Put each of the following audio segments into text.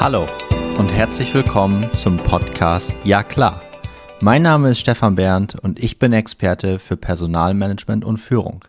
Hallo und herzlich willkommen zum Podcast Ja klar. Mein Name ist Stefan Berndt und ich bin Experte für Personalmanagement und Führung.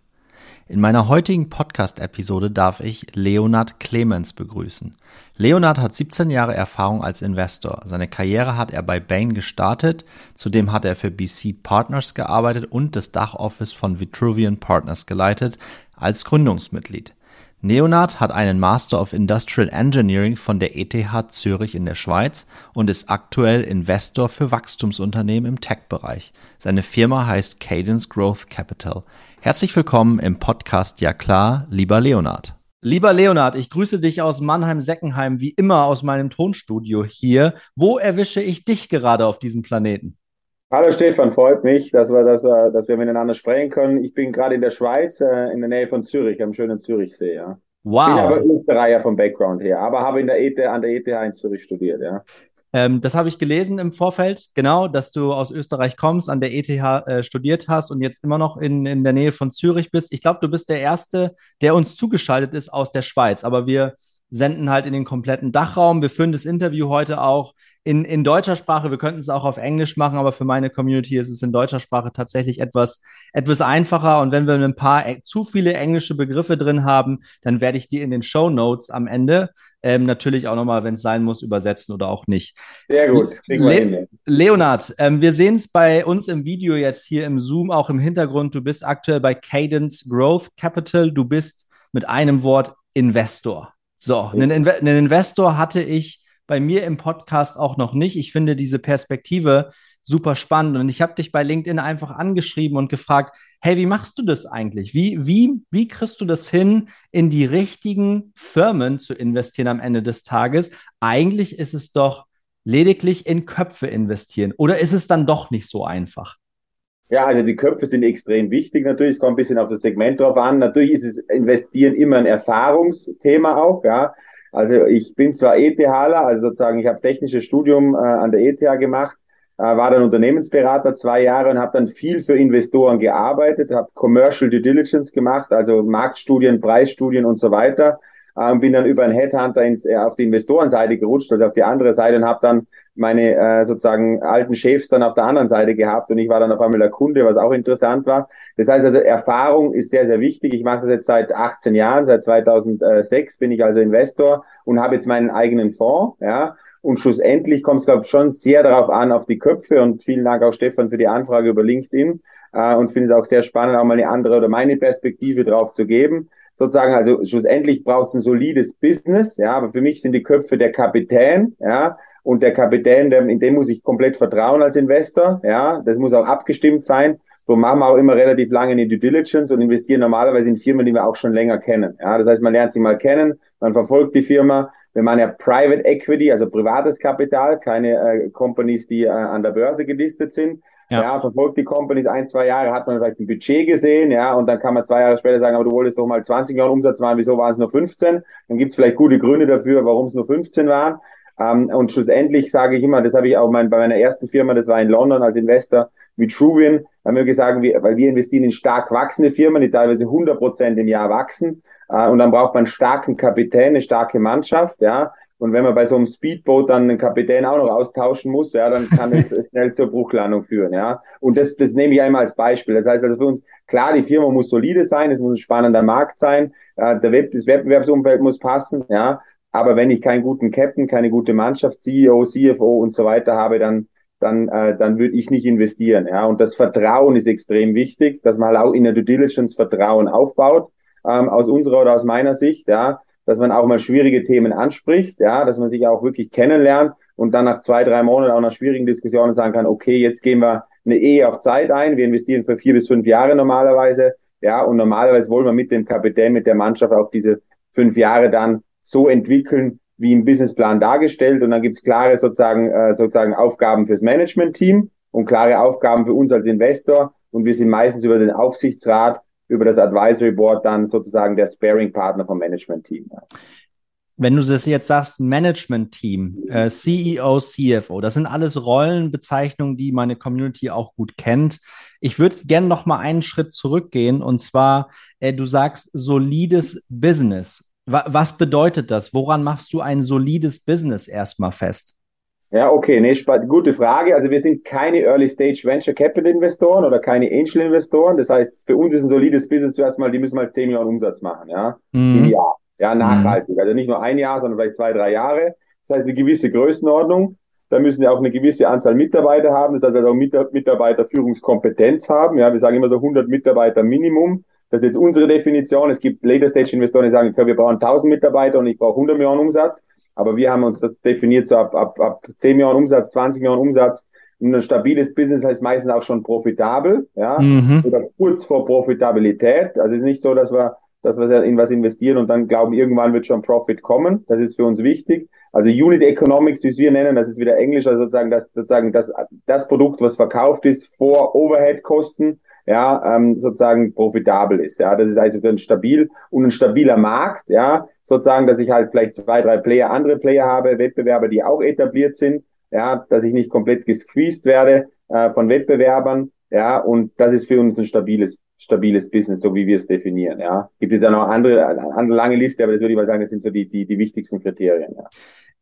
In meiner heutigen Podcast-Episode darf ich Leonard Clemens begrüßen. Leonard hat 17 Jahre Erfahrung als Investor. Seine Karriere hat er bei Bain gestartet. Zudem hat er für BC Partners gearbeitet und das Dachoffice von Vitruvian Partners geleitet als Gründungsmitglied. Leonard hat einen Master of Industrial Engineering von der ETH Zürich in der Schweiz und ist aktuell Investor für Wachstumsunternehmen im Tech-Bereich. Seine Firma heißt Cadence Growth Capital. Herzlich willkommen im Podcast Ja klar, lieber Leonard. Lieber Leonard, ich grüße dich aus Mannheim-Seckenheim, wie immer aus meinem Tonstudio hier. Wo erwische ich dich gerade auf diesem Planeten? Hallo Stefan, freut mich, dass wir, dass, dass wir miteinander sprechen können. Ich bin gerade in der Schweiz, äh, in der Nähe von Zürich, am schönen Zürichsee. Ja. Wow. Bin aber Österreicher vom Background her, aber habe in der ETH, an der ETH in Zürich studiert. Ja. Ähm, das habe ich gelesen im Vorfeld, genau, dass du aus Österreich kommst, an der ETH äh, studiert hast und jetzt immer noch in, in der Nähe von Zürich bist. Ich glaube, du bist der Erste, der uns zugeschaltet ist aus der Schweiz, aber wir senden halt in den kompletten Dachraum. Wir führen das Interview heute auch in, in deutscher Sprache. Wir könnten es auch auf Englisch machen, aber für meine Community ist es in deutscher Sprache tatsächlich etwas, etwas einfacher. Und wenn wir ein paar e, zu viele englische Begriffe drin haben, dann werde ich die in den Show Notes am Ende ähm, natürlich auch nochmal, wenn es sein muss, übersetzen oder auch nicht. Sehr gut. Le Leonard, ähm, wir sehen es bei uns im Video jetzt hier im Zoom, auch im Hintergrund. Du bist aktuell bei Cadence Growth Capital. Du bist mit einem Wort Investor. So, einen, Inve einen Investor hatte ich bei mir im Podcast auch noch nicht. Ich finde diese Perspektive super spannend und ich habe dich bei LinkedIn einfach angeschrieben und gefragt, hey, wie machst du das eigentlich? Wie, wie, wie kriegst du das hin, in die richtigen Firmen zu investieren am Ende des Tages? Eigentlich ist es doch lediglich in Köpfe investieren oder ist es dann doch nicht so einfach? Ja, also die Köpfe sind extrem wichtig natürlich. Es kommt ein bisschen auf das Segment drauf an. Natürlich ist es Investieren immer ein Erfahrungsthema auch, ja. Also ich bin zwar ETHler, also sozusagen ich habe technisches Studium äh, an der ETH gemacht, äh, war dann Unternehmensberater zwei Jahre und habe dann viel für Investoren gearbeitet, habe Commercial Due Diligence gemacht, also Marktstudien, Preisstudien und so weiter. Äh, bin dann über einen Headhunter ins, äh, auf die Investorenseite gerutscht, also auf die andere Seite und habe dann meine äh, sozusagen alten Chefs dann auf der anderen Seite gehabt und ich war dann auf einmal der Kunde, was auch interessant war. Das heißt also, Erfahrung ist sehr, sehr wichtig. Ich mache das jetzt seit 18 Jahren, seit 2006 bin ich also Investor und habe jetzt meinen eigenen Fonds, ja. Und schlussendlich kommt es, glaube ich, schon sehr darauf an, auf die Köpfe. Und vielen Dank auch Stefan für die Anfrage über LinkedIn. Äh, und finde es auch sehr spannend, auch mal eine andere oder meine Perspektive drauf zu geben. Sozusagen, also schlussendlich braucht es ein solides Business, ja, aber für mich sind die Köpfe der Kapitän, ja, und der Kapitän, der, in dem muss ich komplett vertrauen als Investor. Ja, das muss auch abgestimmt sein. So machen wir auch immer relativ lange in die Due Diligence und investieren normalerweise in Firmen, die wir auch schon länger kennen. Ja, das heißt, man lernt sie mal kennen, man verfolgt die Firma. Wir machen ja Private Equity, also privates Kapital, keine äh, Companies, die äh, an der Börse gelistet sind. Ja. ja, verfolgt die Companies ein, zwei Jahre, hat man vielleicht ein Budget gesehen, ja, und dann kann man zwei Jahre später sagen, aber du wolltest doch mal 20 Jahre Umsatz machen, wieso waren es nur 15? Dann gibt es vielleicht gute Gründe dafür, warum es nur 15 waren. Ähm, und schlussendlich sage ich immer, das habe ich auch mein, bei meiner ersten Firma, das war in London als Investor mit Truvian, haben wir gesagt, wir, weil wir investieren in stark wachsende Firmen, die teilweise 100 Prozent im Jahr wachsen. Äh, und dann braucht man einen starken Kapitän, eine starke Mannschaft, ja. Und wenn man bei so einem Speedboat dann einen Kapitän auch noch austauschen muss, ja, dann kann es schnell zur Bruchlandung führen, ja. Und das, das nehme ich einmal als Beispiel. Das heißt also für uns, klar, die Firma muss solide sein, es muss ein spannender Markt sein, äh, der Web, das Wettbewerbsumfeld muss passen, ja. Aber wenn ich keinen guten Captain, keine gute Mannschaft, CEO, CFO und so weiter habe, dann dann, äh, dann würde ich nicht investieren. Ja, und das Vertrauen ist extrem wichtig, dass man halt auch in der Due Diligence Vertrauen aufbaut, ähm, aus unserer oder aus meiner Sicht, ja, dass man auch mal schwierige Themen anspricht, ja, dass man sich auch wirklich kennenlernt und dann nach zwei, drei Monaten auch nach schwierigen Diskussionen sagen kann, okay, jetzt gehen wir eine Ehe auf Zeit ein, wir investieren für vier bis fünf Jahre normalerweise, ja, und normalerweise wollen wir mit dem Kapitän, mit der Mannschaft auch diese fünf Jahre dann so entwickeln, wie im Businessplan dargestellt. Und dann gibt es klare sozusagen, äh, sozusagen Aufgaben fürs Management-Team und klare Aufgaben für uns als Investor. Und wir sind meistens über den Aufsichtsrat, über das Advisory Board dann sozusagen der Sparing-Partner vom Management-Team. Wenn du das jetzt sagst, Management-Team, äh, CEO, CFO, das sind alles Rollenbezeichnungen, die meine Community auch gut kennt. Ich würde gerne noch mal einen Schritt zurückgehen und zwar, äh, du sagst solides Business Was bedeutet das? Woran machst du ein solides Business erstmal fest? Ja, okay, nee, gute Frage. Also wir sind keine Early Stage Venture Capital Investoren oder keine Angel Investoren. Das heißt, für uns ist ein solides Business zuerst mal, die müssen mal 10 Millionen Umsatz machen, ja, mhm. im Jahr. Ja, nachhaltig. Mhm. Also nicht nur ein Jahr, sondern vielleicht zwei, drei Jahre. Das heißt, eine gewisse Größenordnung. Da müssen wir auch eine gewisse Anzahl Mitarbeiter haben. Das heißt also auch Mitarbeiterführungskompetenz haben. Ja, wir sagen immer so 100 Mitarbeiter Minimum. Das ist jetzt unsere Definition. Es gibt Later Stage Investoren, die sagen, okay, wir brauchen 1000 Mitarbeiter und ich brauche 100 Millionen Umsatz. Aber wir haben uns das definiert so ab, ab, ab 10 Millionen Umsatz, 20 Millionen Umsatz. Und ein stabiles Business heißt meistens auch schon profitabel, ja, mhm. oder kurz vor Profitabilität. Also es ist nicht so, dass wir, dass wir in was investieren und dann glauben, irgendwann wird schon Profit kommen. Das ist für uns wichtig. Also Unit Economics, wie wir nennen, das ist wieder Englisch, also sozusagen das, sozusagen das, das Produkt, was verkauft ist vor Overhead-Kosten, ja, ähm, sozusagen profitabel ist. Ja, das ist also ein stabil und ein stabiler Markt, ja, sozusagen, dass ich halt vielleicht zwei, drei Player, andere Player habe, Wettbewerber, die auch etabliert sind, ja, dass ich nicht komplett gesqueezed werde äh, von Wettbewerbern, ja, und das ist für uns ein stabiles, stabiles Business, so wie wir es definieren, ja. Gibt es ja noch andere, andere lange Liste, aber das würde ich mal sagen, das sind so die, die, die wichtigsten Kriterien, ja.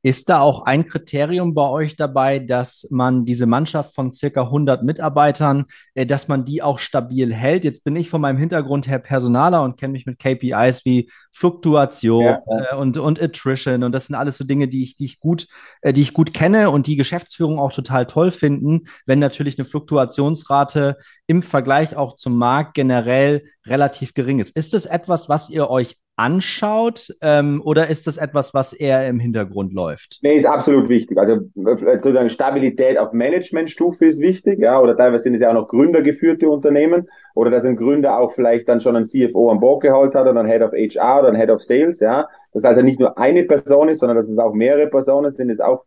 Ist da auch ein Kriterium bei euch dabei, dass man diese Mannschaft von circa 100 Mitarbeitern, äh, dass man die auch stabil hält? Jetzt bin ich von meinem Hintergrund her Personaler und kenne mich mit KPIs wie Fluktuation ja. äh, und, und Attrition und das sind alles so Dinge, die ich, die ich gut, äh, die ich gut kenne und die Geschäftsführung auch total toll finden, wenn natürlich eine Fluktuationsrate im Vergleich auch zum Markt generell relativ gering ist. Ist das etwas, was ihr euch anschaut ähm, oder ist das etwas, was eher im Hintergrund läuft? Nee, ist absolut wichtig. Also äh, sozusagen Stabilität auf Managementstufe ist wichtig, ja, oder teilweise sind es ja auch noch gründergeführte Unternehmen oder dass ein Gründer auch vielleicht dann schon einen CFO an Bord geholt hat oder einen Head of HR oder einen Head of Sales, ja. Das also nicht nur eine Person ist, sondern dass es auch mehrere Personen sind, ist auch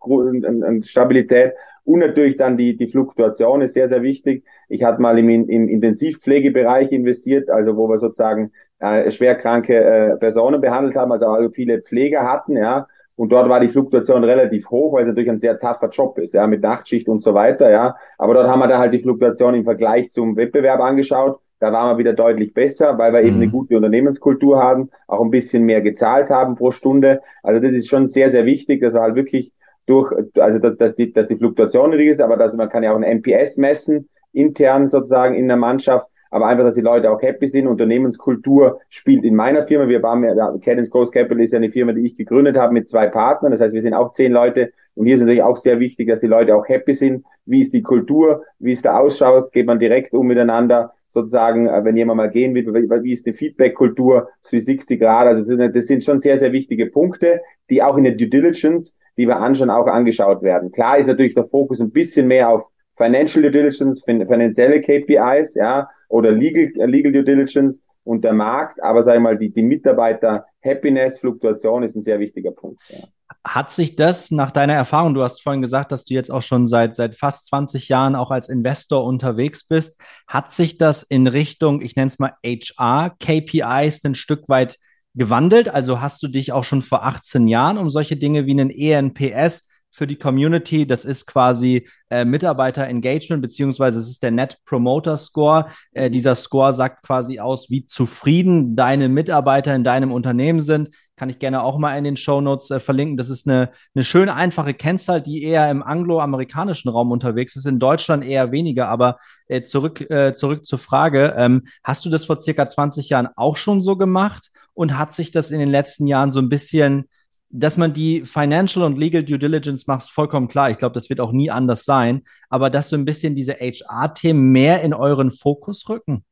Stabilität. Und natürlich dann die, die Fluktuation ist sehr, sehr wichtig. Ich hatte mal im, im Intensivpflegebereich investiert, also wo wir sozusagen äh, schwerkranke äh, Personen behandelt haben, also auch viele Pfleger hatten, ja. Und dort war die Fluktuation relativ hoch, weil es natürlich ein sehr tougher Job ist, ja, mit Nachtschicht und so weiter, ja. Aber dort haben wir dann halt die Fluktuation im Vergleich zum Wettbewerb angeschaut. Da waren wir wieder deutlich besser, weil wir mhm. eben eine gute Unternehmenskultur haben, auch ein bisschen mehr gezahlt haben pro Stunde. Also das ist schon sehr, sehr wichtig, dass wir halt wirklich durch, also dass, dass, die, dass die Fluktuation niedrig ist, aber dass man kann ja auch ein MPS messen, intern sozusagen in der Mannschaft aber einfach, dass die Leute auch happy sind. Unternehmenskultur spielt in meiner Firma. Wir waren ja, Cadence Growth Capital ist ja eine Firma, die ich gegründet habe mit zwei Partnern. Das heißt, wir sind auch zehn Leute. Und hier ist natürlich auch sehr wichtig, dass die Leute auch happy sind. Wie ist die Kultur? Wie ist der Ausschaut? Geht man direkt um miteinander? Sozusagen, äh, wenn jemand mal gehen will, wie ist die Feedback-Kultur? 360 Grad. Also das sind schon sehr, sehr wichtige Punkte, die auch in der Due Diligence, die wir anschauen, auch angeschaut werden. Klar ist natürlich der Fokus ein bisschen mehr auf Financial Due Diligence, finanzielle KPIs, ja, oder Legal, Legal Due Diligence und der Markt, aber sag ich mal, die, die Mitarbeiter Happiness, Fluktuation ist ein sehr wichtiger Punkt. Ja. Hat sich das nach deiner Erfahrung, du hast vorhin gesagt, dass du jetzt auch schon seit, seit fast 20 Jahren auch als Investor unterwegs bist, hat sich das in Richtung, ich nenne es mal HR, KPIs ein Stück weit gewandelt? Also hast du dich auch schon vor 18 Jahren um solche Dinge wie einen ENPS für die Community. Das ist quasi äh, Mitarbeiter-Engagement, beziehungsweise es ist der Net Promoter Score. Äh, dieser Score sagt quasi aus, wie zufrieden deine Mitarbeiter in deinem Unternehmen sind. Kann ich gerne auch mal in den Show Notes äh, verlinken. Das ist eine, eine schöne, einfache Kennzahl, die eher im angloamerikanischen Raum unterwegs ist, in Deutschland eher weniger. Aber äh, zurück, äh, zurück zur Frage. Ähm, hast du das vor circa 20 Jahren auch schon so gemacht? Und hat sich das in den letzten Jahren so ein bisschen dass man die Financial und Legal Due Diligence macht, vollkommen klar. Ich glaube, das wird auch nie anders sein. Aber dass so ein bisschen diese HR-Themen mehr in euren Fokus rücken.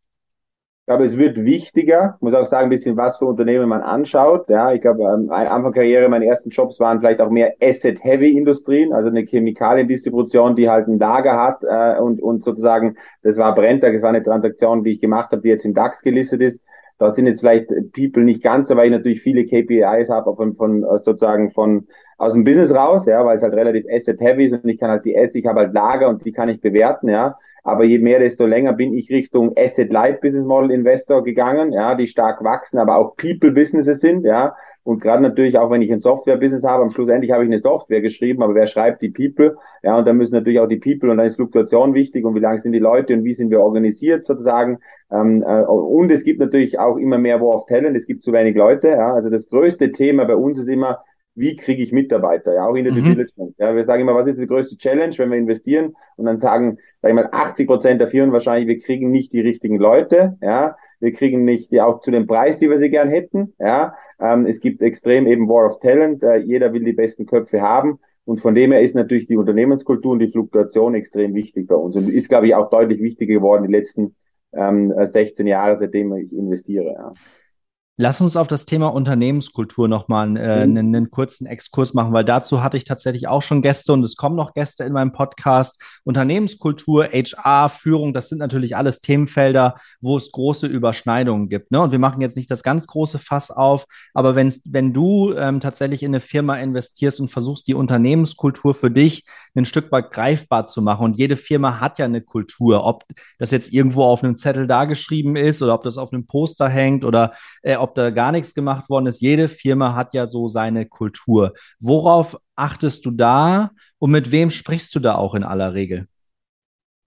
Ich glaube, es wird wichtiger. Ich muss auch sagen, ein bisschen, was für Unternehmen man anschaut. Ja, ich glaube, am Anfang Karriere, meine ersten Jobs waren vielleicht auch mehr Asset-Heavy-Industrien, also eine Chemikaliendistribution, die halt ein Lager hat äh, und, und sozusagen, das war Brenntag, das war eine Transaktion, die ich gemacht habe, die jetzt im DAX gelistet ist. Dort sind jetzt vielleicht People nicht ganz so, weil ich natürlich viele KPIs habe von, von sozusagen von aus dem Business raus, ja, weil es halt relativ asset heavy ist und ich kann halt die S, ich habe halt Lager und die kann ich bewerten, ja. Aber je mehr, desto länger bin ich Richtung Asset Light Business Model Investor gegangen, ja, die stark wachsen, aber auch People Businesses sind, ja. Und gerade natürlich auch, wenn ich ein Software-Business habe, am Schluss endlich habe ich eine Software geschrieben, aber wer schreibt die People? Ja, und dann müssen natürlich auch die People und dann ist Fluktuation wichtig und wie lang sind die Leute und wie sind wir organisiert sozusagen. Ähm, äh, und es gibt natürlich auch immer mehr War of Talent, es gibt zu wenig Leute. Ja. Also das größte Thema bei uns ist immer, wie kriege ich Mitarbeiter, ja, auch in der mhm. Due Diligence. Ja, wir sagen immer, was ist die größte Challenge, wenn wir investieren? Und dann sagen, sag ich mal, 80 Prozent der Firmen wahrscheinlich, wir kriegen nicht die richtigen Leute, ja, wir kriegen nicht die auch zu dem Preis, die wir sie gern hätten, ja. Ähm, es gibt extrem eben War of Talent, äh, jeder will die besten Köpfe haben. Und von dem her ist natürlich die Unternehmenskultur und die Fluktuation extrem wichtig bei uns und ist, glaube ich, auch deutlich wichtiger geworden die letzten ähm, 16 Jahre, seitdem ich investiere. Ja. Lass uns auf das Thema Unternehmenskultur nochmal äh, mhm. einen, einen kurzen Exkurs machen, weil dazu hatte ich tatsächlich auch schon Gäste und es kommen noch Gäste in meinem Podcast. Unternehmenskultur, HR, Führung, das sind natürlich alles Themenfelder, wo es große Überschneidungen gibt. Ne? Und wir machen jetzt nicht das ganz große Fass auf, aber wenn's, wenn du ähm, tatsächlich in eine Firma investierst und versuchst, die Unternehmenskultur für dich ein Stück weit greifbar zu machen und jede Firma hat ja eine Kultur, ob das jetzt irgendwo auf einem Zettel dargeschrieben ist oder ob das auf einem Poster hängt oder äh, ob da gar nichts gemacht worden ist. Jede Firma hat ja so seine Kultur. Worauf achtest du da und mit wem sprichst du da auch in aller Regel?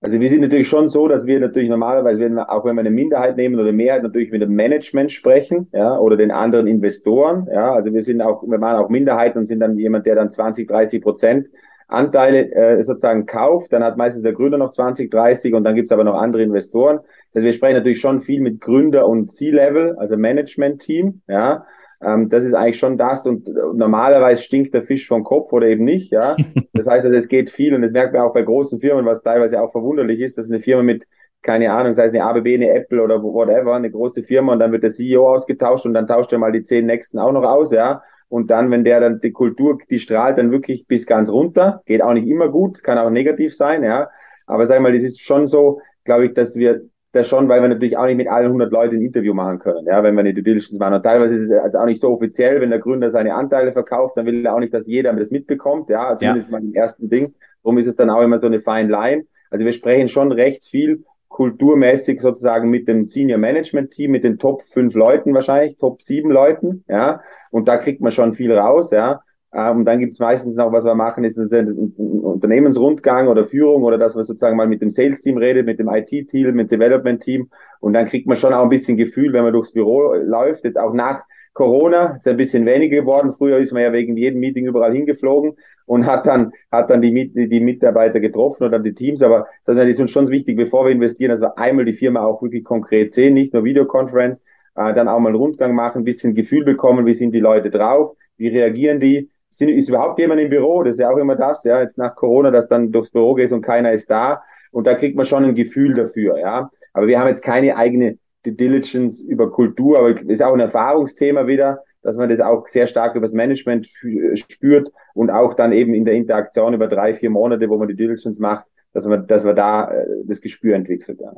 Also wir sind natürlich schon so, dass wir natürlich normalerweise, wenn wir, auch wenn wir eine Minderheit nehmen oder Mehrheit, natürlich mit dem Management sprechen, ja, oder den anderen Investoren, ja. Also wir sind auch, wir machen auch Minderheiten und sind dann jemand, der dann 20, 30 Prozent Anteile äh, sozusagen kauft, dann hat meistens der Gründer noch 20, 30 und dann gibt's aber noch andere Investoren. Also wir sprechen natürlich schon viel mit Gründer und C-Level, also Management-Team, ja. Ähm, das ist eigentlich schon das und normalerweise stinkt der Fisch vom Kopf oder eben nicht, ja. Das heißt, also, es geht viel und das merkt man auch bei großen Firmen, was teilweise auch verwunderlich ist, dass eine Firma mit keine Ahnung, sei es eine ABB, eine Apple oder whatever, eine große Firma und dann wird der CEO ausgetauscht und dann tauscht er mal die zehn nächsten auch noch aus, ja. Und dann, wenn der dann die Kultur, die strahlt dann wirklich bis ganz runter. Geht auch nicht immer gut, kann auch negativ sein, ja. Aber sag mal, das ist schon so, glaube ich, dass wir das schon, weil wir natürlich auch nicht mit allen 100 Leuten ein Interview machen können, ja, wenn wir eine Due Diligence machen. Und teilweise ist es also auch nicht so offiziell, wenn der Gründer seine Anteile verkauft, dann will er auch nicht, dass jeder das mitbekommt, ja, zumindest ja. mal im ersten Ding. Darum ist es dann auch immer so eine fine line. Also wir sprechen schon recht viel kulturmäßig sozusagen mit dem Senior Management Team, mit den Top fünf Leuten wahrscheinlich, Top sieben Leuten, ja. Und da kriegt man schon viel raus, ja. Ähm, und dann gibt's meistens noch, was wir machen, ist ein Unternehmensrundgang oder Führung oder dass man sozusagen mal mit dem Sales-Team redet, mit dem IT-Team, mit dem Development-Team. Und dann kriegt man schon auch ein bisschen Gefühl, wenn man durchs Büro läuft, jetzt auch nach Corona, ist ein bisschen weniger geworden. Früher ist man ja wegen jedem Meeting überall hingeflogen und hat dann, hat dann die, die Mitarbeiter getroffen oder die Teams. Aber das ist uns schon wichtig, bevor wir investieren, dass wir einmal die Firma auch wirklich konkret sehen, nicht nur Videokonferenz, äh, dann auch mal einen Rundgang machen, ein bisschen Gefühl bekommen, wie sind die Leute drauf, wie reagieren die, sind, ist überhaupt jemand im Büro? Das ist ja auch immer das, ja, jetzt nach Corona, dass dann durchs Büro gehst und keiner ist da. Und da kriegt man schon ein Gefühl dafür, ja. Aber wir haben jetzt keine eigene Diligence über Kultur, aber ist auch ein Erfahrungsthema wieder, dass man das auch sehr stark über das Management spürt und auch dann eben in der Interaktion über drei, vier Monate, wo man die Diligence macht, dass man, dass man da äh, das Gespür entwickelt. Ja.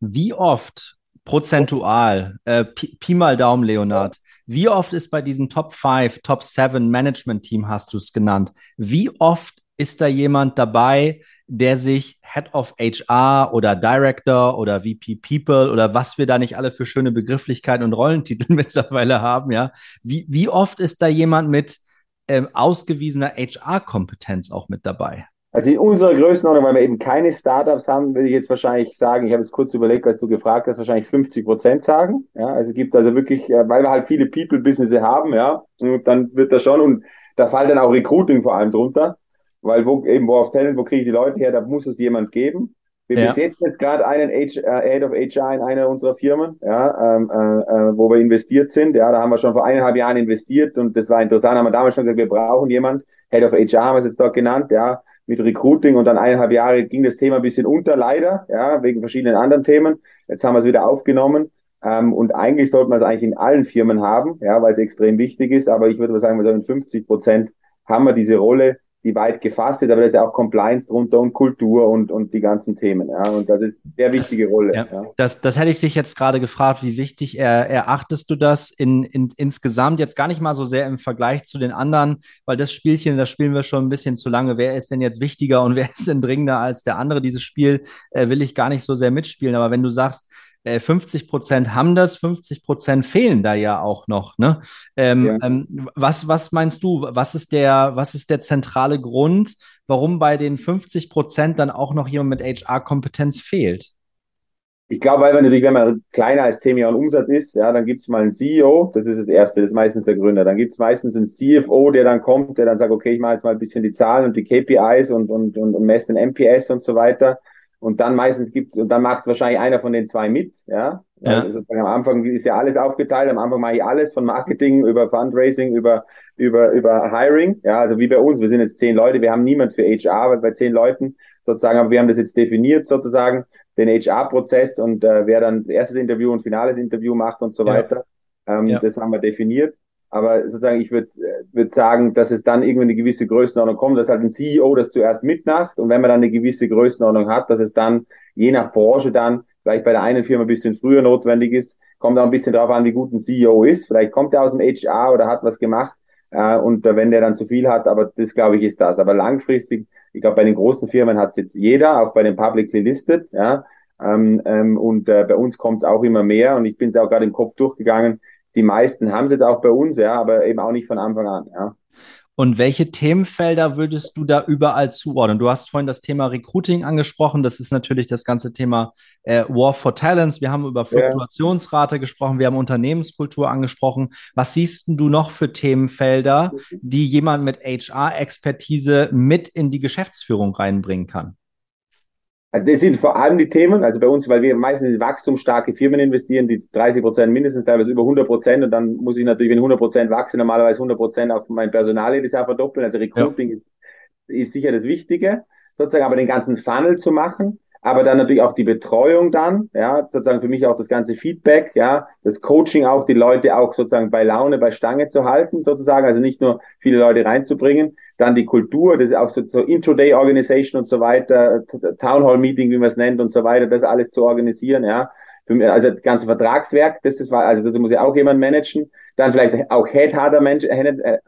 Wie oft prozentual, äh, Pi, Pi, mal Daumen, Leonard, wie oft ist bei diesen Top 5, Top 7 Management Team, hast du es genannt, wie oft ist da jemand dabei, der sich Head of HR oder Director oder VP People oder was wir da nicht alle für schöne Begrifflichkeiten und Rollentitel mittlerweile haben, ja. Wie, wie oft ist da jemand mit ähm, ausgewiesener HR-Kompetenz auch mit dabei? Also in unserer Größenordnung, weil wir eben keine Startups haben, würde ich jetzt wahrscheinlich sagen, ich habe jetzt kurz überlegt, was du gefragt hast, wahrscheinlich 50 Prozent sagen. Ja, also gibt also wirklich, äh, weil wir halt viele People-Businesses haben, ja, und dann wird das schon, und da fällt dann auch Recruiting vor allem drunter weil wo eben wo auf Talent, wo kriege ich die Leute her, da muss es jemand geben. Wir ja. besetzen jetzt gerade einen H, äh, Head of HR in einer unserer Firmen, ja, ähm, äh, äh, wo wir investiert sind. Ja, da haben wir schon vor eineinhalb Jahren investiert und das war interessant. Haben wir damals schon gesagt, wir brauchen jemand. Head of HR haben wir es jetzt dort genannt, ja, mit Recruiting und dann eineinhalb Jahre ging das Thema ein bisschen unter, leider, ja, wegen verschiedenen anderen Themen. Jetzt haben wir es wieder aufgenommen. Ähm, und eigentlich sollte man es eigentlich in allen Firmen haben, ja, weil es extrem wichtig ist. Aber ich würde mal sagen, wir so in 50 Prozent haben wir diese Rolle die weit gefasst ist, aber da ist ja auch Compliance drunter und Kultur und, und die ganzen Themen. Ja. Und das ist eine sehr wichtige das, Rolle. Ja. Ja. Das, das hätte ich dich jetzt gerade gefragt, wie wichtig er, erachtest du das in, in, insgesamt, jetzt gar nicht mal so sehr im Vergleich zu den anderen, weil das Spielchen, das spielen wir schon ein bisschen zu lange. Wer ist denn jetzt wichtiger und wer ist denn dringender als der andere? Dieses Spiel äh, will ich gar nicht so sehr mitspielen. Aber wenn du sagst, 50 äh, Prozent haben das, 50 Prozent fehlen da ja auch noch. Ne? Ähm, ja. ähm, was, was meinst du? Was ist der, was ist der zentrale Grund, warum bei den 50 Prozent dann auch noch jemand mit HR-Kompetenz fehlt? Ich glaube, weil man natürlich, wenn man kleiner als 10 Millionen Umsatz ist, ja, dann gibt es mal einen CEO, das ist das Erste, das ist meistens der Gründer. Dann gibt es meistens einen CFO, der dann kommt, der dann sagt, okay, ich mache jetzt mal ein bisschen die Zahlen und die KPIs und, und, und, und messe den MPS und so weiter. Und dann meistens gibt's, und dann macht wahrscheinlich einer von den zwei mit, ja. ja. Also am Anfang ist ja alles aufgeteilt, am Anfang mache ich alles von Marketing über Fundraising, über, über, über Hiring, ja, also wie bei uns, wir sind jetzt zehn Leute, wir haben niemand für HR, weil bei zehn Leuten sozusagen, aber wir haben das jetzt definiert sozusagen, den HR-Prozess und äh, wer dann erstes Interview und finales Interview macht und so weiter. Ähm, ja. Das haben wir definiert. Aber sozusagen, ich würde würd sagen, dass es dann irgendwie eine gewisse Größenordnung kommt, dass halt ein CEO das zuerst mitmacht und wenn man dann eine gewisse Größenordnung hat, dass es dann je nach Branche dann vielleicht bei der einen Firma ein bisschen früher notwendig ist, kommt auch ein bisschen darauf an, wie gut ein CEO ist. Vielleicht kommt er aus dem HR oder hat was gemacht äh, und äh, wenn der dann zu viel hat, aber das glaube ich ist das. Aber langfristig, ich glaube, bei den großen Firmen hat es jetzt jeder, auch bei den publicly listed, ja. Ähm, ähm, und äh, bei uns kommt es auch immer mehr und ich bin es auch gerade im Kopf durchgegangen die meisten haben es jetzt auch bei uns, ja, aber eben auch nicht von Anfang an, ja. Und welche Themenfelder würdest du da überall zuordnen? Du hast vorhin das Thema Recruiting angesprochen. Das ist natürlich das ganze Thema äh, War for Talents. Wir haben über Fluktuationsrate ja. gesprochen. Wir haben Unternehmenskultur angesprochen. Was siehst du noch für Themenfelder, die jemand mit HR-Expertise mit in die Geschäftsführung reinbringen kann? Also das sind vor allem die Themen, also bei uns, weil wir meistens in wachstumsstarke Firmen investieren, die 30 Prozent mindestens, teilweise über 100 Prozent und dann muss ich natürlich, wenn 100 Prozent wachse, normalerweise 100 Prozent auf mein Personal jedes Jahr verdoppeln. Also Recruiting ja. ist, ist sicher das Wichtige, sozusagen, aber den ganzen Funnel zu machen, aber dann natürlich auch die Betreuung dann, ja, sozusagen für mich auch das ganze Feedback, ja, das Coaching auch, die Leute auch sozusagen bei Laune, bei Stange zu halten, sozusagen, also nicht nur viele Leute reinzubringen, dann die Kultur, das ist auch so, so Intro-Day Organization und so weiter, Town Hall Meeting, wie man es nennt und so weiter, das alles zu organisieren, ja. Also das ganze Vertragswerk, das ist, also das muss ja auch jemand managen. Dann vielleicht auch Headhunter,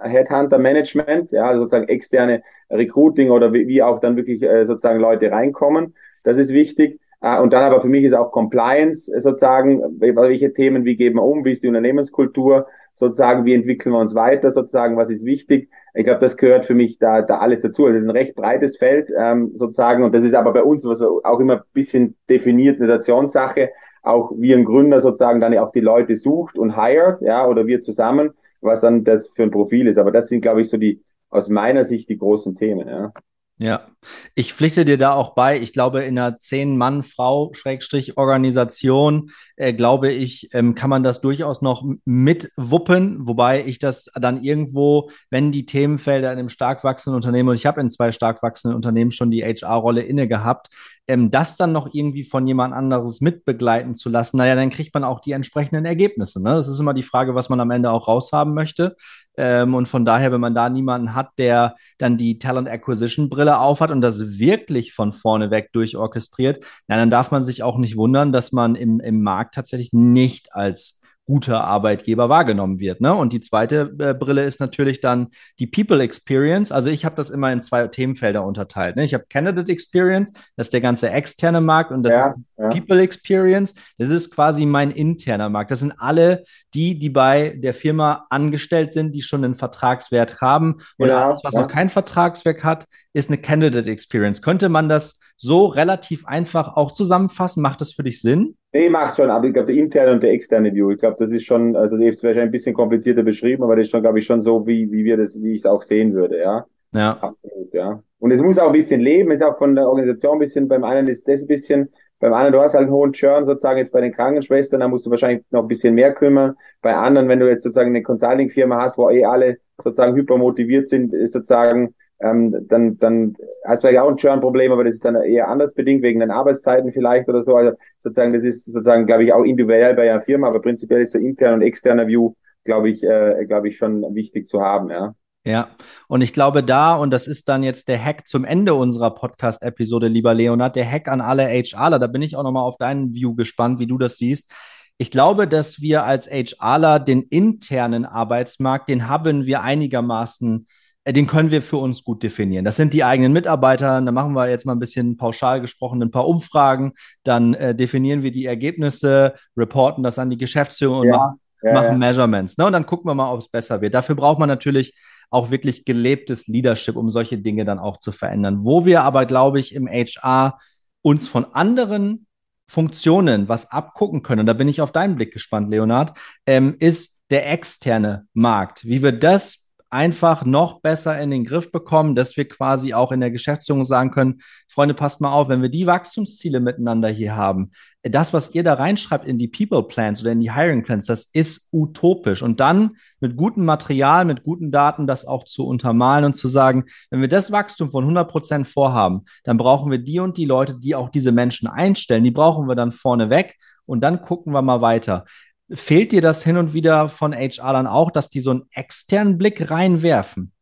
Headhunter Management, ja, also sozusagen externe Recruiting oder wie, wie auch dann wirklich äh, sozusagen Leute reinkommen. Das ist wichtig. Äh, und dann aber für mich ist auch Compliance sozusagen, welche Themen, wie geben wir um, wie ist die Unternehmenskultur, sozusagen, wie entwickeln wir uns weiter, sozusagen, was ist wichtig. Ich glaube, das gehört für mich da, da alles dazu. Also es ist ein recht breites Feld ähm, sozusagen und das ist aber bei uns, was wir auch immer ein bisschen definiert, eine Nationssache, auch wie ein Gründer sozusagen dann auch die Leute sucht und hired, ja, oder wir zusammen, was dann das für ein Profil ist. Aber das sind, glaube ich, so die aus meiner Sicht die großen Themen, ja. Ja, ich pflichte dir da auch bei. Ich glaube, in einer Zehn-Mann-Frau-Organisation, äh, glaube ich, ähm, kann man das durchaus noch mitwuppen, wobei ich das dann irgendwo, wenn die Themenfelder in einem stark wachsenden Unternehmen, und ich habe in zwei stark wachsenden Unternehmen schon die HR-Rolle inne gehabt, ähm, das dann noch irgendwie von jemand anderes mitbegleiten zu lassen, naja, dann kriegt man auch die entsprechenden Ergebnisse. Ne? Das ist immer die Frage, was man am Ende auch raushaben möchte. Ähm, und von daher, wenn man da niemanden hat, der dann die Talent Acquisition Brille aufhat und das wirklich von vorne weg durchorchestriert, na, dann darf man sich auch nicht wundern, dass man im, im Markt tatsächlich nicht als guter Arbeitgeber wahrgenommen wird. Ne? Und die zweite äh, Brille ist natürlich dann die People Experience. Also ich habe das immer in zwei Themenfelder unterteilt. Ne? Ich habe Candidate Experience, das ist der ganze externe Markt und das ja, ist ja. People Experience, das ist quasi mein interner Markt. Das sind alle die, die bei der Firma angestellt sind, die schon einen Vertragswert haben. Oder ja, alles, was noch kein Vertragswerk hat, ist eine Candidate Experience. Könnte man das so relativ einfach auch zusammenfassen? Macht das für dich Sinn? Nee, macht schon, aber ich glaube, der interne und der externe View, ich glaube, das ist schon, also das ist wahrscheinlich ein bisschen komplizierter beschrieben, aber das ist schon, glaube ich, schon so, wie, wie wir das, wie ich es auch sehen würde, ja. Ja. Absolut, ja. Und es muss auch ein bisschen leben, ist auch von der Organisation ein bisschen, beim einen ist das ein bisschen, beim anderen, du hast halt einen hohen Churn sozusagen jetzt bei den Krankenschwestern, da musst du wahrscheinlich noch ein bisschen mehr kümmern. Bei anderen, wenn du jetzt sozusagen eine Consulting-Firma hast, wo eh alle sozusagen hypermotiviert sind, ist sozusagen, ähm, dann, dann hast du vielleicht auch ein Churn-Problem, aber das ist dann eher anders bedingt, wegen den Arbeitszeiten vielleicht oder so. Also sozusagen, das ist sozusagen, glaube ich, auch individuell bei einer Firma, aber prinzipiell ist so intern und externer View, glaube ich, äh, glaube ich, schon wichtig zu haben, ja. Ja, und ich glaube da, und das ist dann jetzt der Hack zum Ende unserer Podcast-Episode, lieber Leonard, der Hack an alle HRler, da bin ich auch nochmal auf deinen View gespannt, wie du das siehst. Ich glaube, dass wir als HRler den internen Arbeitsmarkt, den haben wir einigermaßen, den können wir für uns gut definieren. Das sind die eigenen Mitarbeiter. Da machen wir jetzt mal ein bisschen pauschal gesprochen, ein paar Umfragen. Dann äh, definieren wir die Ergebnisse, reporten das an die Geschäftsführung und ja, machen, ja, machen ja. Measurements. Ne? Und dann gucken wir mal, ob es besser wird. Dafür braucht man natürlich auch wirklich gelebtes Leadership, um solche Dinge dann auch zu verändern. Wo wir aber, glaube ich, im HR uns von anderen Funktionen was abgucken können, und da bin ich auf deinen Blick gespannt, Leonard, ähm, ist der externe Markt. Wie wir das einfach noch besser in den Griff bekommen, dass wir quasi auch in der Geschäftsführung sagen können, Freunde, passt mal auf, wenn wir die Wachstumsziele miteinander hier haben, das, was ihr da reinschreibt in die People Plans oder in die Hiring Plans, das ist utopisch. Und dann mit gutem Material, mit guten Daten das auch zu untermalen und zu sagen, wenn wir das Wachstum von 100 Prozent vorhaben, dann brauchen wir die und die Leute, die auch diese Menschen einstellen, die brauchen wir dann vorne weg und dann gucken wir mal weiter. Fehlt dir das hin und wieder von HR dann auch, dass die so einen externen Blick reinwerfen?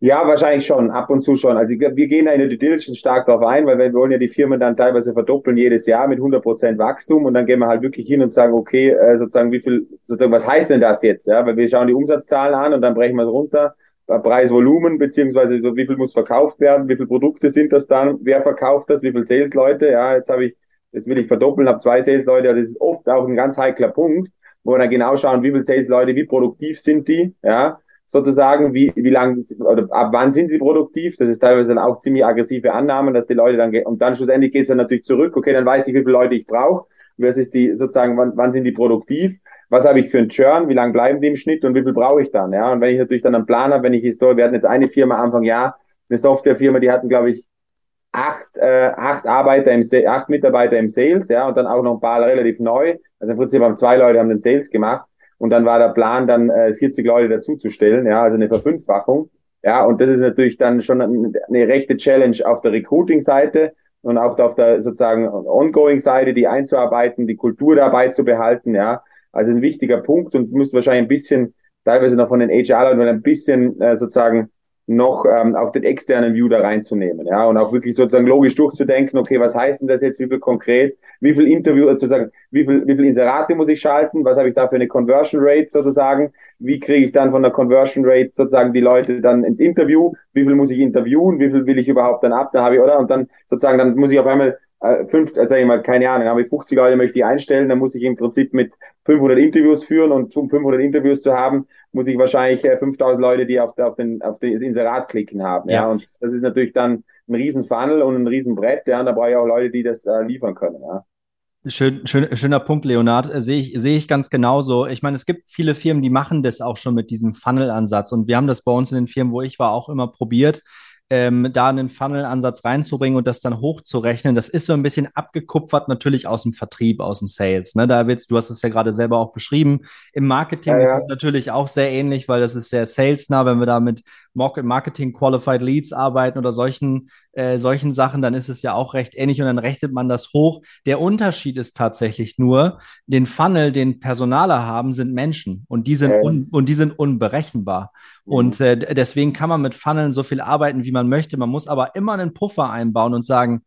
Ja, wahrscheinlich schon, ab und zu schon. Also wir gehen da in der Due Diligence stark darauf ein, weil wir wollen ja die Firmen dann teilweise verdoppeln jedes Jahr mit 100 Prozent Wachstum und dann gehen wir halt wirklich hin und sagen, okay, äh, sozusagen wie viel, sozusagen was heißt denn das jetzt? Ja, weil wir schauen die Umsatzzahlen an und dann brechen wir es runter, Preisvolumen beziehungsweise wie viel muss verkauft werden, wie viele Produkte sind das dann, wer verkauft das, wie viele Sales-Leute? Ja, jetzt habe ich jetzt will ich verdoppeln, habe zwei Sales-Leute, das ist oft auch ein ganz heikler Punkt, wo wir dann genau schauen, wie viele Sales-Leute, wie produktiv sind die, ja, sozusagen, wie, wie lang, oder ab wann sind sie produktiv, das ist teilweise dann auch ziemlich aggressive Annahmen, dass die Leute dann, und dann schlussendlich geht es dann natürlich zurück, okay, dann weiß ich, wie viele Leute ich brauche, versus die, sozusagen, wann, wann sind die produktiv, was habe ich für einen Churn, wie lange bleiben die im Schnitt und wie viel brauche ich dann, ja, und wenn ich natürlich dann einen Plan habe, wenn ich Historie, wir hatten jetzt eine Firma Anfang Jahr, eine Softwarefirma, die hatten, glaube ich, acht, äh, acht Arbeiter im acht Mitarbeiter im Sales, ja, und dann auch noch ein paar relativ neu. Also im Prinzip haben zwei Leute haben den Sales gemacht und dann war der Plan, dann äh, 40 Leute dazuzustellen, ja, also eine Verfünffachung. Ja, und das ist natürlich dann schon eine rechte Challenge auf der Recruiting-Seite und auch auf der sozusagen Ongoing-Seite, die einzuarbeiten, die Kultur dabei zu behalten, ja. Also ein wichtiger Punkt und muss wahrscheinlich ein bisschen, teilweise noch von den HR-Leuten ein bisschen äh, sozusagen noch ähm, auch den externen View da reinzunehmen, ja, und auch wirklich sozusagen logisch durchzudenken, okay, was heißt denn das jetzt, wie viel konkret, wie viel Interview, also sozusagen, wie viel, wie viel Inserate muss ich schalten, was habe ich da für eine Conversion Rate sozusagen, wie kriege ich dann von der Conversion Rate sozusagen die Leute dann ins Interview, wie viel muss ich interviewen, wie viel will ich überhaupt dann ab, da habe ich, oder, und dann sozusagen, dann muss ich auf einmal äh, fünf, also sag ich mal, keine Ahnung, habe ich 50 Leute, möchte ich einstellen, dann muss ich im Prinzip mit 500 Interviews führen und um 500 Interviews zu haben, muss ich wahrscheinlich 5000 äh, Leute, die auf, auf, den, auf das Inserat klicken haben. Ja. ja. Und das ist natürlich dann ein riesen Funnel und ein riesen Brett. Ja. Und da brauche ich auch Leute, die das äh, liefern können. Ja. Schön, schön, schöner Punkt, Leonard. Äh, sehe ich, sehe ich ganz genauso. Ich meine, es gibt viele Firmen, die machen das auch schon mit diesem Funnel-Ansatz. Und wir haben das bei uns in den Firmen, wo ich war, auch immer probiert ähm, da einen Funnel-Ansatz reinzubringen und das dann hochzurechnen. Das ist so ein bisschen abgekupfert natürlich aus dem Vertrieb, aus dem Sales. Ne? Da wird's, du hast es ja gerade selber auch beschrieben. Im Marketing ja, ja. ist es natürlich auch sehr ähnlich, weil das ist sehr salesnah. Wenn wir da mit Marketing Qualified Leads arbeiten oder solchen, äh, solchen Sachen, dann ist es ja auch recht ähnlich und dann rechnet man das hoch. Der Unterschied ist tatsächlich nur, den Funnel, den Personaler haben, sind Menschen und die sind, un und die sind unberechenbar. Mhm. Und äh, deswegen kann man mit Funneln so viel arbeiten, wie man möchte. Man muss aber immer einen Puffer einbauen und sagen,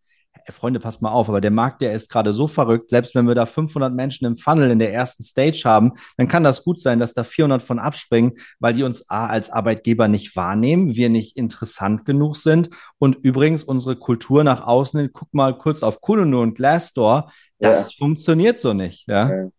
Freunde, passt mal auf, aber der Markt, der ist gerade so verrückt, selbst wenn wir da 500 Menschen im Funnel in der ersten Stage haben, dann kann das gut sein, dass da 400 von abspringen, weil die uns A als Arbeitgeber nicht wahrnehmen, wir nicht interessant genug sind und übrigens unsere Kultur nach außen, guck mal kurz auf Kununu und Glassdoor, das ja. funktioniert so nicht, ja. ja.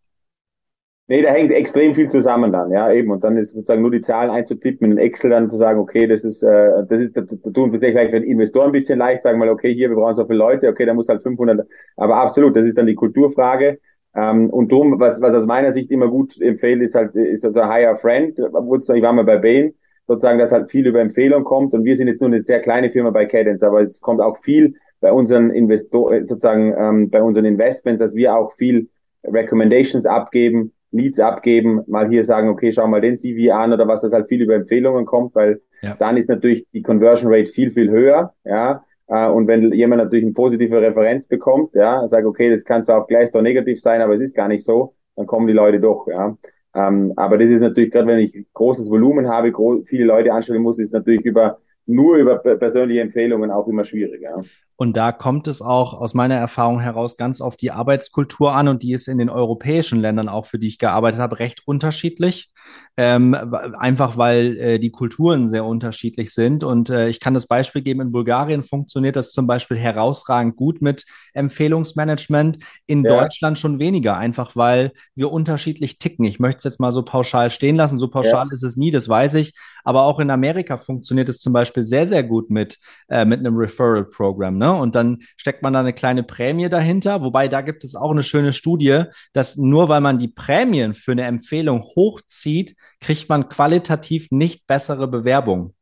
Nee, da hängt extrem viel zusammen dann, ja, eben. Und dann ist sozusagen nur die Zahlen einzutippen, in Excel dann zu sagen, okay, das ist, äh, das ist, da, tun wir vielleicht für den Investor ein bisschen leicht, sagen mal, okay, hier, wir brauchen so viele Leute, okay, da muss halt 500, aber absolut, das ist dann die Kulturfrage. Ähm, und drum, was, was aus meiner Sicht immer gut empfiehlt, ist halt, ist also Hire a Friend. Ich war mal bei Bain, sozusagen, dass halt viel über Empfehlung kommt. Und wir sind jetzt nur eine sehr kleine Firma bei Cadence, aber es kommt auch viel bei unseren Investor, sozusagen, ähm, bei unseren Investments, dass wir auch viel Recommendations abgeben, Leads abgeben, mal hier sagen, okay, schau mal den CV an oder was, das halt viel über Empfehlungen kommt, weil ja. dann ist natürlich die Conversion Rate viel, viel höher, ja. Äh, und wenn jemand natürlich eine positive Referenz bekommt, ja, sagt, okay, das kann zwar auch gleich doch negativ sein, aber es ist gar nicht so, dann kommen die Leute doch, ja. Ähm, aber das ist natürlich, gerade wenn ich großes Volumen habe, viele Leute anstellen muss, ist natürlich über nur über persönliche Empfehlungen auch immer schwierig. Ja. Und da kommt es auch aus meiner Erfahrung heraus ganz auf die Arbeitskultur an und die ist in den europäischen Ländern auch, für die ich gearbeitet habe, recht unterschiedlich. Ähm, einfach weil äh, die Kulturen sehr unterschiedlich sind. Und äh, ich kann das Beispiel geben, in Bulgarien funktioniert das zum Beispiel herausragend gut mit Empfehlungsmanagement, in ja. Deutschland schon weniger, einfach weil wir unterschiedlich ticken. Ich möchte es jetzt mal so pauschal stehen lassen. So pauschal ja. ist es nie, das weiß ich. Aber auch in Amerika funktioniert es zum Beispiel sehr, sehr gut mit, äh, mit einem Referral-Programm. Ne? Und dann steckt man da eine kleine Prämie dahinter. Wobei da gibt es auch eine schöne Studie, dass nur weil man die Prämien für eine Empfehlung hochzieht, kriegt man qualitativ nicht bessere Bewerbungen.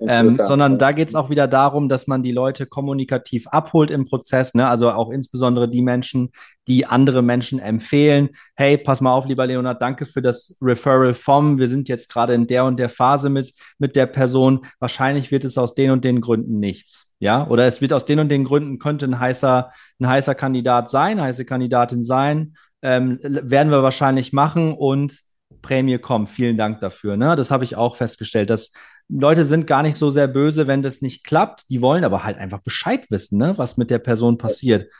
Ähm, sondern da geht es auch wieder darum, dass man die Leute kommunikativ abholt im Prozess, ne? also auch insbesondere die Menschen, die andere Menschen empfehlen. Hey, pass mal auf, lieber Leonard, danke für das Referral vom. Wir sind jetzt gerade in der und der Phase mit, mit der Person. Wahrscheinlich wird es aus den und den Gründen nichts. Ja, oder es wird aus den und den Gründen könnte ein heißer, ein heißer Kandidat sein, heiße Kandidatin sein. Ähm, werden wir wahrscheinlich machen und Prämie kommt. Vielen Dank dafür. Ne? Das habe ich auch festgestellt, dass Leute sind gar nicht so sehr böse, wenn das nicht klappt. Die wollen aber halt einfach Bescheid wissen, ne? was mit der Person passiert.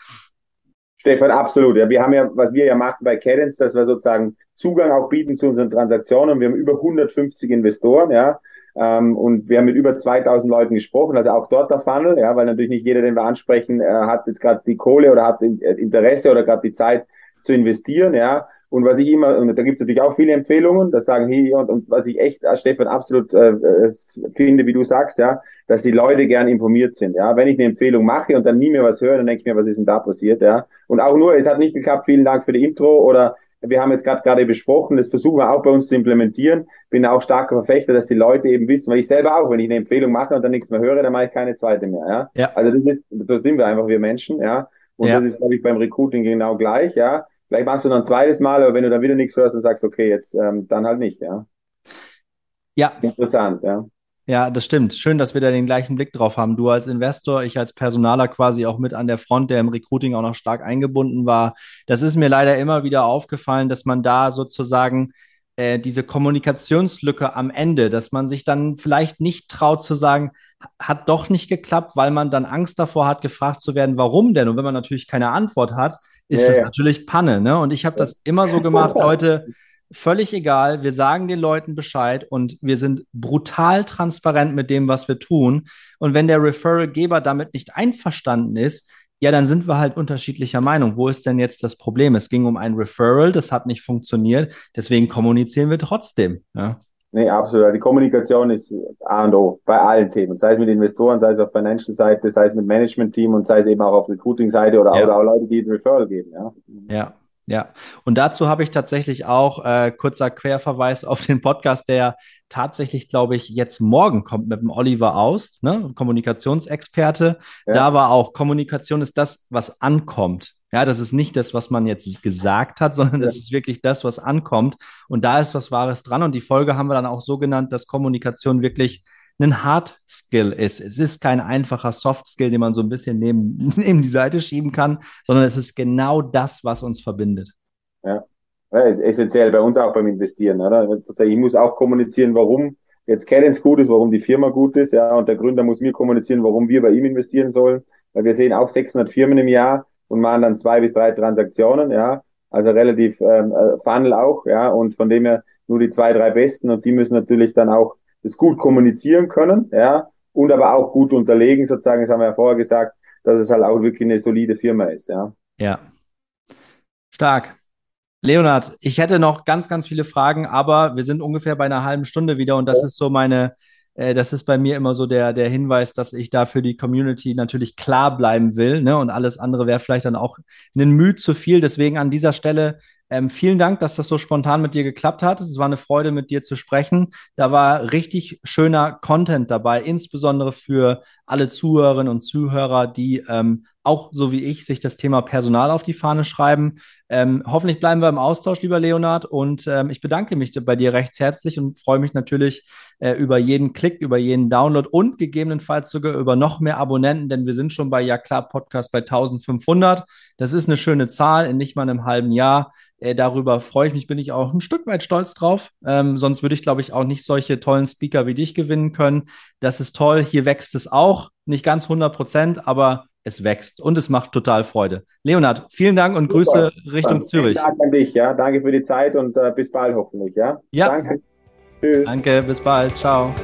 Stefan, absolut. Ja, wir haben ja, was wir ja machen bei Cadence, dass wir sozusagen Zugang auch bieten zu unseren Transaktionen. Wir haben über 150 Investoren, ja. Ähm, und wir haben mit über 2000 Leuten gesprochen, also auch dort der Funnel, ja, weil natürlich nicht jeder, den wir ansprechen, äh, hat jetzt gerade die Kohle oder hat Interesse oder gerade die Zeit zu investieren, ja. Und was ich immer, und da gibt es natürlich auch viele Empfehlungen, das sagen hier und, und was ich echt, äh, Stefan, absolut äh, äh, finde, wie du sagst, ja, dass die Leute gern informiert sind. Ja, wenn ich eine Empfehlung mache und dann nie mehr was höre, dann denke ich mir, was ist denn da passiert, ja. Und auch nur, es hat nicht geklappt, vielen Dank für die Intro oder wir haben jetzt gerade gerade besprochen, das versuchen wir auch bei uns zu implementieren. Bin auch starker Verfechter, dass die Leute eben wissen, weil ich selber auch, wenn ich eine Empfehlung mache und dann nichts mehr höre, dann mache ich keine zweite mehr. Ja, ja. also das, ist, das sind wir einfach wir Menschen, ja. Und ja. das ist, glaube ich, beim Recruiting genau gleich, ja. Vielleicht machst du noch ein zweites Mal, aber wenn du dann wieder nichts hörst und sagst, okay, jetzt ähm, dann halt nicht, ja. Ja. Interessant, ja. Ja, das stimmt. Schön, dass wir da den gleichen Blick drauf haben. Du als Investor, ich als Personaler quasi auch mit an der Front, der im Recruiting auch noch stark eingebunden war. Das ist mir leider immer wieder aufgefallen, dass man da sozusagen äh, diese Kommunikationslücke am Ende, dass man sich dann vielleicht nicht traut zu sagen, hat doch nicht geklappt, weil man dann Angst davor hat, gefragt zu werden, warum denn? Und wenn man natürlich keine Antwort hat, ist ja, das ja. natürlich Panne. Ne? Und ich habe das immer so gemacht, Leute, völlig egal, wir sagen den Leuten Bescheid und wir sind brutal transparent mit dem, was wir tun. Und wenn der Referral-Geber damit nicht einverstanden ist, ja, dann sind wir halt unterschiedlicher Meinung. Wo ist denn jetzt das Problem? Es ging um ein Referral, das hat nicht funktioniert, deswegen kommunizieren wir trotzdem. Ja. Nee, absolut. Die Kommunikation ist A und O bei allen Themen. Sei es mit Investoren, sei es auf Financial-Seite, sei es mit Management-Team und sei es eben auch auf Recruiting-Seite oder, ja. oder auch Leute, die ein Referral geben. Ja. ja. Ja, und dazu habe ich tatsächlich auch äh, kurzer Querverweis auf den Podcast, der tatsächlich, glaube ich, jetzt morgen kommt mit dem Oliver Aust, ne? Kommunikationsexperte. Ja. Da war auch Kommunikation ist das, was ankommt. Ja, das ist nicht das, was man jetzt gesagt hat, sondern ja. das ist wirklich das, was ankommt. Und da ist was Wahres dran. Und die Folge haben wir dann auch so genannt, dass Kommunikation wirklich ein Hard Skill ist. Es ist kein einfacher Soft Skill, den man so ein bisschen neben, neben die Seite schieben kann, sondern es ist genau das, was uns verbindet. Ja, ja ist essentiell bei uns auch beim Investieren. Oder? Ich muss auch kommunizieren, warum jetzt Cadence gut ist, warum die Firma gut ist. Ja, und der Gründer muss mir kommunizieren, warum wir bei ihm investieren sollen. Weil wir sehen auch 600 Firmen im Jahr und machen dann zwei bis drei Transaktionen. Ja, also relativ ähm, äh, Funnel auch. Ja, und von dem her nur die zwei, drei besten und die müssen natürlich dann auch das gut kommunizieren können, ja, und aber auch gut unterlegen, sozusagen, das haben wir ja vorher gesagt, dass es halt auch wirklich eine solide Firma ist, ja. Ja. Stark. Leonard, ich hätte noch ganz, ganz viele Fragen, aber wir sind ungefähr bei einer halben Stunde wieder und das ja. ist so meine, äh, das ist bei mir immer so der, der Hinweis, dass ich da für die Community natürlich klar bleiben will, ne? Und alles andere wäre vielleicht dann auch ein Mühe zu viel. Deswegen an dieser Stelle ähm, vielen Dank, dass das so spontan mit dir geklappt hat. Es war eine Freude, mit dir zu sprechen. Da war richtig schöner Content dabei, insbesondere für alle Zuhörerinnen und Zuhörer, die ähm, auch so wie ich, sich das Thema Personal auf die Fahne schreiben. Ähm, hoffentlich bleiben wir im Austausch, lieber Leonard. Und ähm, ich bedanke mich bei dir recht herzlich und freue mich natürlich äh, über jeden Klick, über jeden Download und gegebenenfalls sogar über noch mehr Abonnenten, denn wir sind schon bei Ja klar Podcast bei 1500. Das ist eine schöne Zahl in nicht mal einem halben Jahr. Äh, darüber freue ich mich, bin ich auch ein Stück weit stolz drauf. Ähm, sonst würde ich, glaube ich, auch nicht solche tollen Speaker wie dich gewinnen können. Das ist toll. Hier wächst es auch. Nicht ganz 100 Prozent, aber es wächst und es macht total Freude. Leonhard, vielen Dank und Super. Grüße Richtung Dann Zürich. Danke an dich, ja. Danke für die Zeit und äh, bis bald hoffentlich, ja. Ja. Danke. Tschüss. Danke, bis bald. Ciao.